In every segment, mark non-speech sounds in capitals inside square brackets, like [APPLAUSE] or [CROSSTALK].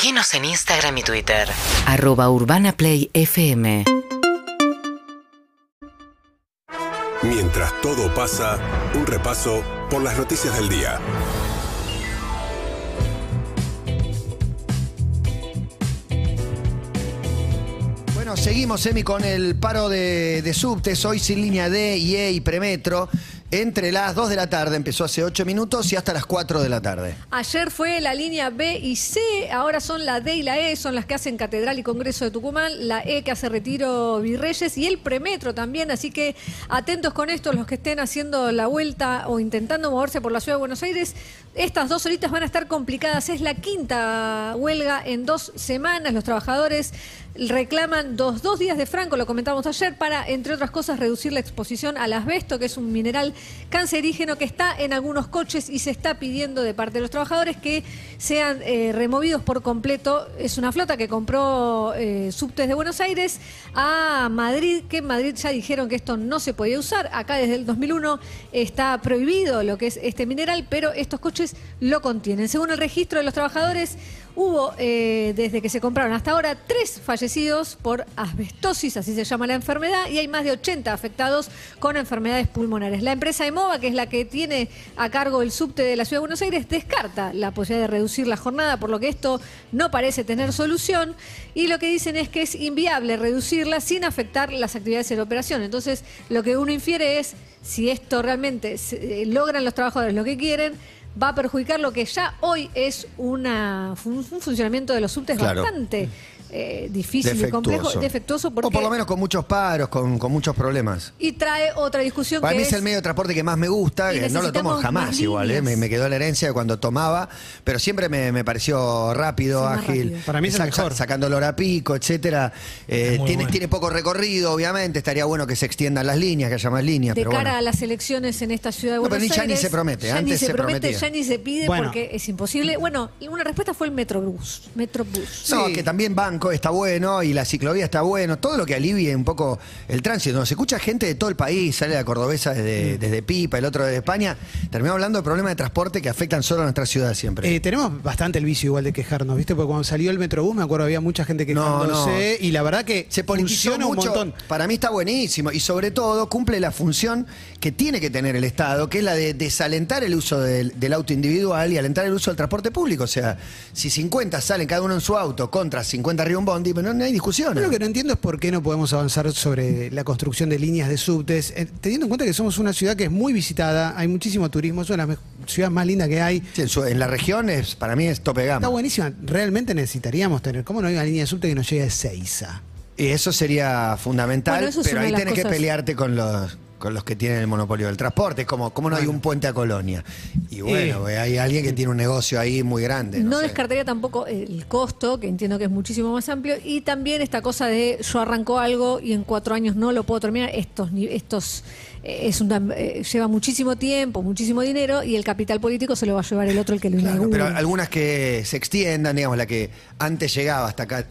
Seguinos en Instagram y Twitter. arroba urbanaplayfm Mientras todo pasa, un repaso por las noticias del día. Bueno, seguimos, Emi, con el paro de, de subtes, hoy sin línea D, IE y Premetro. Entre las 2 de la tarde, empezó hace 8 minutos y hasta las 4 de la tarde. Ayer fue la línea B y C, ahora son la D y la E, son las que hacen Catedral y Congreso de Tucumán, la E que hace Retiro Virreyes y el Premetro también, así que atentos con esto los que estén haciendo la vuelta o intentando moverse por la ciudad de Buenos Aires. Estas dos horitas van a estar complicadas, es la quinta huelga en dos semanas, los trabajadores reclaman dos, dos días de franco, lo comentamos ayer, para, entre otras cosas, reducir la exposición al asbesto, que es un mineral cancerígeno que está en algunos coches y se está pidiendo de parte de los trabajadores que sean eh, removidos por completo. Es una flota que compró eh, subtes de Buenos Aires a Madrid, que en Madrid ya dijeron que esto no se podía usar. Acá desde el 2001 está prohibido lo que es este mineral, pero estos coches lo contienen. Según el registro de los trabajadores, Hubo, eh, desde que se compraron hasta ahora, tres fallecidos por asbestosis, así se llama la enfermedad, y hay más de 80 afectados con enfermedades pulmonares. La empresa EMOVA, que es la que tiene a cargo el subte de la Ciudad de Buenos Aires, descarta la posibilidad de reducir la jornada, por lo que esto no parece tener solución, y lo que dicen es que es inviable reducirla sin afectar las actividades en operación. Entonces, lo que uno infiere es, si esto realmente eh, logran los trabajadores lo que quieren, va a perjudicar lo que ya hoy es una, un funcionamiento de los subtes Claro. bastante eh, difícil y complejo, defectuoso, porque, O por lo menos con muchos paros, con, con muchos problemas. y trae otra discusión Para que mí es el medio de transporte que más me gusta, Y que no lo tomo jamás más igual, ¿eh? me, me quedó la herencia de cuando tomaba, pero siempre me, me pareció rápido, Sí, ágil. rápido. Para mí es el mejor. Sacando el hora pico, etcétera. Eh, tiene, bueno. tiene poco recorrido, obviamente, estaría bueno que se extiendan las líneas, que haya más líneas. de pero cara bueno. a las elecciones en esta ciudad de No, pero Buenos ni- ya ni Aires. se promete, ya antes ni se, se promete, prometía. ya ni se pide Bueno. porque es imposible. Bueno, una respuesta fue el Metrobús. Metrobús. No, Sí. que también banco está bueno y la ciclovía está bueno, todo lo que alivie un poco el tránsito. Nos escucha gente de todo el país, sale la cordobesa desde, Mm. desde Pipa, el otro desde España. Terminamos hablando de problemas de transporte que afectan solo a nuestra ciudad siempre. Eh, tenemos bastante el vicio igual de quejarnos, ¿viste? Porque cuando salió el Metrobús, me acuerdo, había mucha gente No, quejándose. Y la verdad que se politizó funciona mucho. montón. Para mí está buenísimo y sobre todo cumple la función que tiene que tener el Estado, que es la de desalentar el uso del, del auto individual y alentar el uso del transporte público. O sea, si 50 salen cada uno en su auto contra 50 arriba un bondi, pero no, no hay discusión. Yo lo que no entiendo es por qué no podemos avanzar sobre la construcción de líneas de subtes, eh, teniendo en cuenta que somos una ciudad que es muy visitada, hay muchísimo turismo, es una de las ciudades más lindas que hay. Sí, en, su- en la región es, para mí es tope gama. Está buenísima. Realmente necesitaríamos tener. ¿Cómo no hay una línea de subte que nos llegue a Ezeiza? Y eso sería fundamental, Bueno, eso es pero ahí tenés que pelearte con los con los que tienen el monopolio del transporte, es como, ¿cómo no hay un puente a Colonia? Y bueno, Eh. hay alguien que tiene un negocio ahí muy grande. No, No, sé. descartaría tampoco el costo, que entiendo que es muchísimo más amplio, y también esta cosa de yo arranco algo y en cuatro años no lo puedo terminar. Estos, estos eh, es una, eh, lleva muchísimo tiempo, muchísimo dinero y el capital político se lo va a llevar el otro el que lo Claro, pero algunas que se extiendan, digamos, la que antes llegaba hasta acá,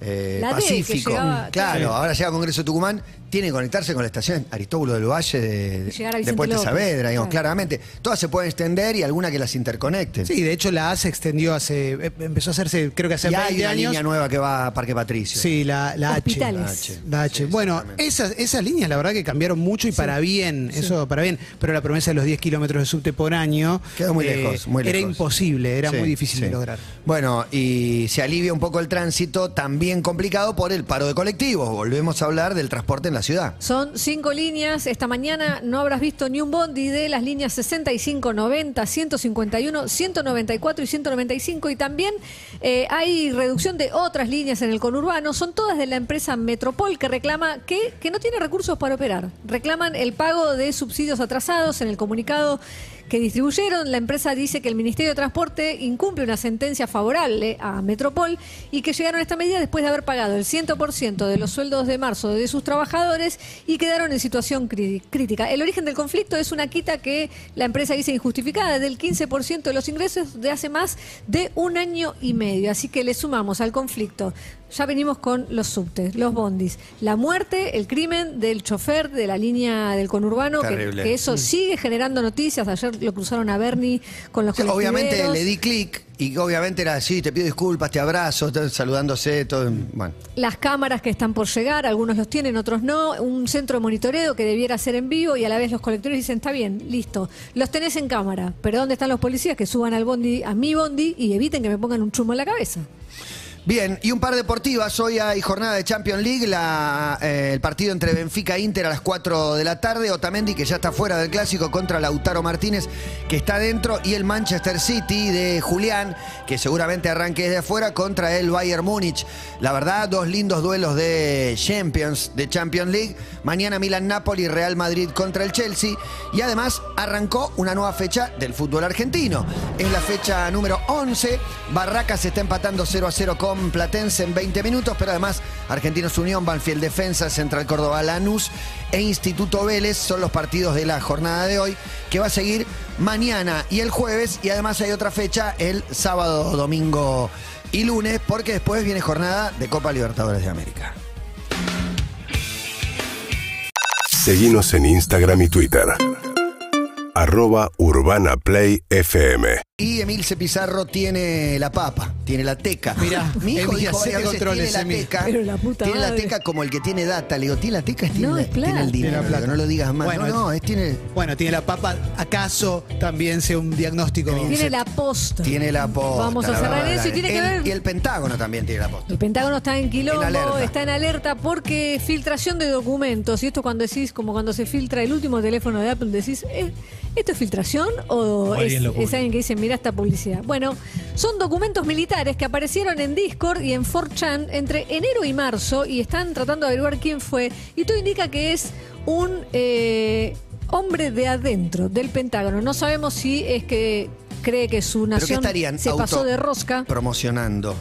eh, Pacífico. llegaba- claro, claro. ahora llega Congreso de Tucumán, tiene que conectarse con la estación Aristóbulo del Valle de, de Puente López, Saavedra, digamos, claro. claramente. Todas se pueden extender y alguna que las interconecten. Sí, de hecho la A se extendió hace. eh, empezó a hacerse, creo que hace y 20 hay una años. línea nueva que va a Parque Patricio. Sí, la, la H. Hospitales. La H. La H. Sí, bueno, esas, esas líneas la verdad que cambiaron mucho y para bien, eso para bien, pero la promesa de los 10 kilómetros de subte por año Quedó muy eh, lejos, muy era lejos. imposible, era Sí, muy difícil sí. de lograr. Bueno, y se alivia un poco el tránsito, también complicado por el paro de colectivos. Volvemos a hablar del transporte en ciudad. Son cinco líneas. Esta mañana no habrás visto ni un bondi de las líneas 65, 90, 151, 194 y 195. Y también eh, hay reducción de otras líneas en el conurbano. Son todas de la empresa Metropol que reclama que, que no tiene recursos para operar. Reclaman el pago de subsidios atrasados en el comunicado que distribuyeron. La empresa dice que el Ministerio de Transporte incumple una sentencia favorable a Metropol y que llegaron a esta medida después de haber pagado el 100% de los sueldos de marzo de sus trabajadores y quedaron en situación crítica. El origen del conflicto es una quita que la empresa dice injustificada del 15% de los ingresos de hace más de un año y medio. Así que le sumamos al conflicto. Ya venimos con los subtes, los bondis, la muerte, el crimen del chofer de la línea del conurbano, que, eso sigue generando noticias. Ayer lo cruzaron a Bernie con los obviamente le di clic y obviamente era así, te pido disculpas, te abrazo, saludándose, todo. Bueno. Las cámaras que están por llegar, algunos los tienen, otros no. Un centro de monitoreo que debiera ser en vivo y a la vez los colectores dicen, está bien, listo, los tenés en cámara. Pero ¿dónde están los policías que suban al bondi, a mi bondi y eviten que me pongan un chumo en la cabeza? Bien, y un par deportivas. Hoy hay jornada de Champions League, eh, el partido entre Benfica e Inter a las 4 de la tarde. Otamendi, que ya está fuera del clásico, contra Lautaro Martínez, que está dentro. Y el Manchester City de Julián, que seguramente arranque desde afuera, contra el Bayern Múnich. La verdad, dos lindos duelos de Champions, de Champions League. Mañana Milan-Napoli, Real Madrid contra el Chelsea. Y además arrancó una nueva fecha del fútbol argentino. Es la fecha número 11. Barracas está empatando 0 a 0 con Platense en 20 minutos, pero además Argentinos Unión, Banfield Defensa, Central Córdoba Lanús e Instituto Vélez son los partidos de la jornada de hoy, que va a seguir mañana y el jueves, y además hay otra fecha el sábado, domingo y lunes, porque después viene jornada de Copa Libertadores de América. Seguimos en Instagram y Twitter. Urbana Play FM. Y Emilce Pizarro tiene la papa, tiene la teca. Mirá, mi hijo dijo varias veces, tiene la teca. Pero la puta tiene la madre. teca como el que tiene data. Le digo, tiene la teca, tiene, No, la- es plata. tiene el Tiene dinero. la plata. Digo, no lo digas más. Bueno, no, no, es tiene, Bueno, tiene la papa, ¿acaso también sea un diagnóstico? Tiene la posta. tiene la posta. Vamos a la cerrar verdad. eso y tiene que El- ver- Y el Pentágono también tiene la posta. El Pentágono está en quilombo, En alerta. está en alerta porque filtración de documentos. Y esto cuando decís, como cuando se filtra el último teléfono de Apple, decís, ¿eh, ¿esto es filtración o, es, alguien es que dice, mira esta publicidad? Bueno, son documentos militares que aparecieron en Discord y en 4chan entre enero y marzo y están tratando de averiguar quién fue. Y todo indica que es un eh, hombre de adentro del Pentágono. No sabemos si es que cree que su ¿Pero qué nación se pasó de rosca. promocionando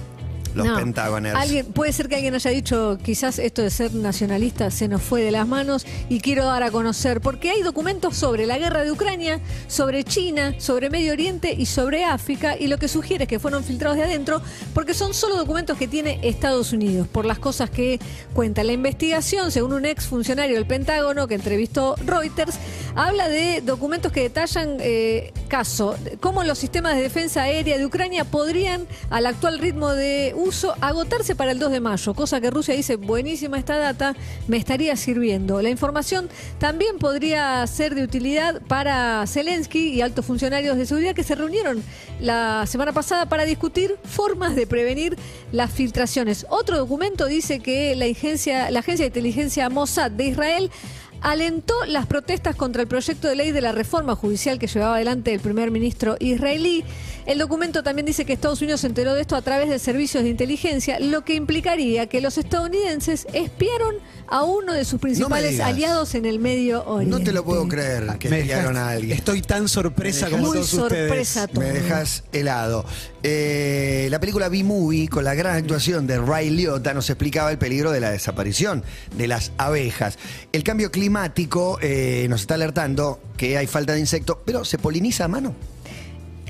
los No. Pentagoners? Alguien, puede ser que alguien haya dicho, quizás esto de ser nacionalista se nos fue de las manos y quiero dar a conocer, porque hay documentos sobre la guerra de Ucrania, sobre China, sobre Medio Oriente y sobre África, y lo que sugiere es que fueron filtrados de adentro, porque son solo documentos que tiene Estados Unidos, por las cosas que cuenta la investigación, según un ex funcionario del Pentágono que entrevistó Reuters, habla de documentos que detallan eh, caso, cómo los sistemas de defensa aérea de Ucrania podrían, al actual ritmo de agotarse para el 2 de mayo, cosa que Rusia dice, buenísima esta data, me estaría sirviendo. La información también podría ser de utilidad para Zelensky y altos funcionarios de seguridad que se reunieron la semana pasada para discutir formas de prevenir las filtraciones. Otro documento dice que la agencia, la agencia de inteligencia Mossad de Israel alentó las protestas contra el proyecto de ley de la reforma judicial que llevaba adelante el primer ministro israelí. El documento también dice que Estados Unidos se enteró de esto a través de servicios de inteligencia, lo que implicaría que los estadounidenses espiaron a uno de sus principales aliados en el Medio Oriente. No te lo puedo creer que Me espiaron a alguien. Estoy tan sorpresa como Muy todos sorpresa ustedes. todo. Me dejas helado. Eh, la película B-Movie, con la gran actuación de Ray Liotta, nos explicaba el peligro de la desaparición de las abejas. El cambio climático eh, nos está alertando que hay falta de insectos, pero ¿se poliniza a mano?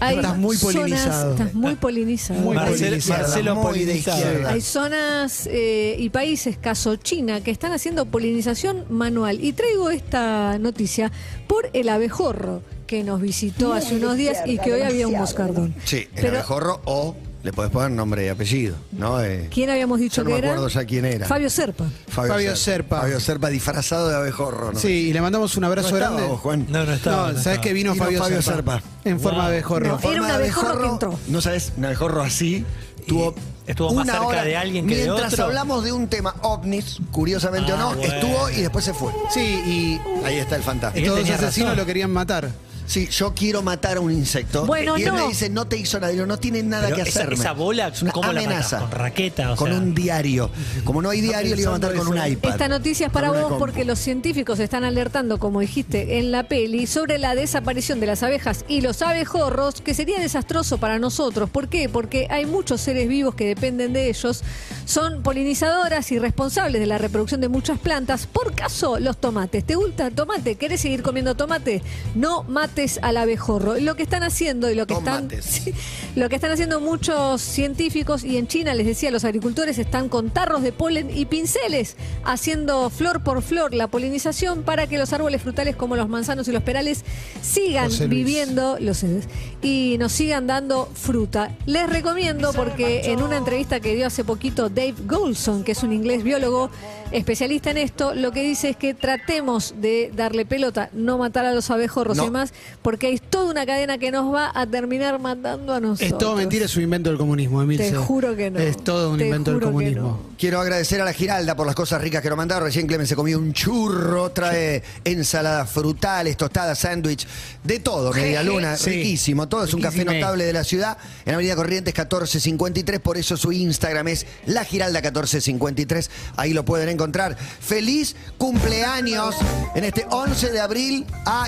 Hay Estás muy zonas- polinizado. estás muy polinizado. Muy polinizado. Marcelo Muy de polinizado. izquierda. Hay zonas eh, y países, caso China, que están haciendo polinización manual. Y traigo esta noticia por el abejorro que nos visitó hace unos días y que hoy había un moscardón. Sí, el Pero, abejorro o le podés poner nombre y apellido, ¿no? Eh, ¿Quién habíamos dicho Yo no que me era? acuerdo ya quién era. Fabio Serpa. Fabio Serpa. Fabio Serpa disfrazado de abejorro, ¿no? Sí, y le mandamos un ¿No abrazo grande. vos, Juan? No, no estaba. No, no ¿sabes estaba. que vino, Vino Fabio, Fabio Serpa? Serpa. En forma Wow. de abejorro. No, era un Forma de abejorro que entró. No sabes, un abejorro así. Tuvo estuvo más una cerca hora. de alguien que de Mientras otro. hablamos de un tema ovnis, curiosamente o Ah, no, bueno. estuvo y después se fue. Sí, y Ahí está el fantasma. Estos dos asesinos lo querían matar. Sí, yo quiero matar a un insecto. Bueno, y él no. me dice, no te hizo nada. Digo, no tiene nada Pero que esa- hacerme. esa bola, es una ¿cómo la amenaza. matás? ¿Con raqueta? O con sea- un diario. Como no hay diario, le iba a matar con un iPad. Esta noticia es para vos compu. porque los científicos están alertando, como dijiste en la peli, sobre la desaparición de las abejas y los abejorros, que sería desastroso para nosotros. ¿Por qué? Porque hay muchos seres vivos que dependen de ellos, Son polinizadoras y responsables de la reproducción de muchas plantas. Por caso, los tomates. ¿Te gusta el tomate? ¿Querés seguir comiendo tomate? No mates al abejorro. Lo que están haciendo y lo que están. [LAUGHS] Sí, lo que están haciendo muchos científicos y en China les decía los agricultores están con tarros de polen y pinceles haciendo flor por flor la polinización para que los árboles frutales como los manzanos y los perales sigan viviendo los y nos sigan dando fruta. Les recomiendo porque en una entrevista que dio hace poquito Dave Goulson, que es un inglés biólogo especialista en esto, lo que dice es que tratemos de darle pelota, no matar a los abejorros No. y demás, porque hay toda una cadena que nos va a terminar matando a nosotros. Es todo mentira, es un invento del comunismo, Emilce. Te juro que no. Es todo un Te invento del comunismo. no. Quiero agradecer a la Giralda por las cosas ricas que nos mandaron. Recién Clemen se comió un churro, trae ensaladas frutales, tostadas, sándwich, de todo, media luna, Sí. riquísimo. Todo es un café notable de la ciudad. En Avenida Corrientes 1453, por eso su Instagram es la Giralda 1453. Ahí lo pueden encontrar. Feliz cumpleaños en este 11 de abril a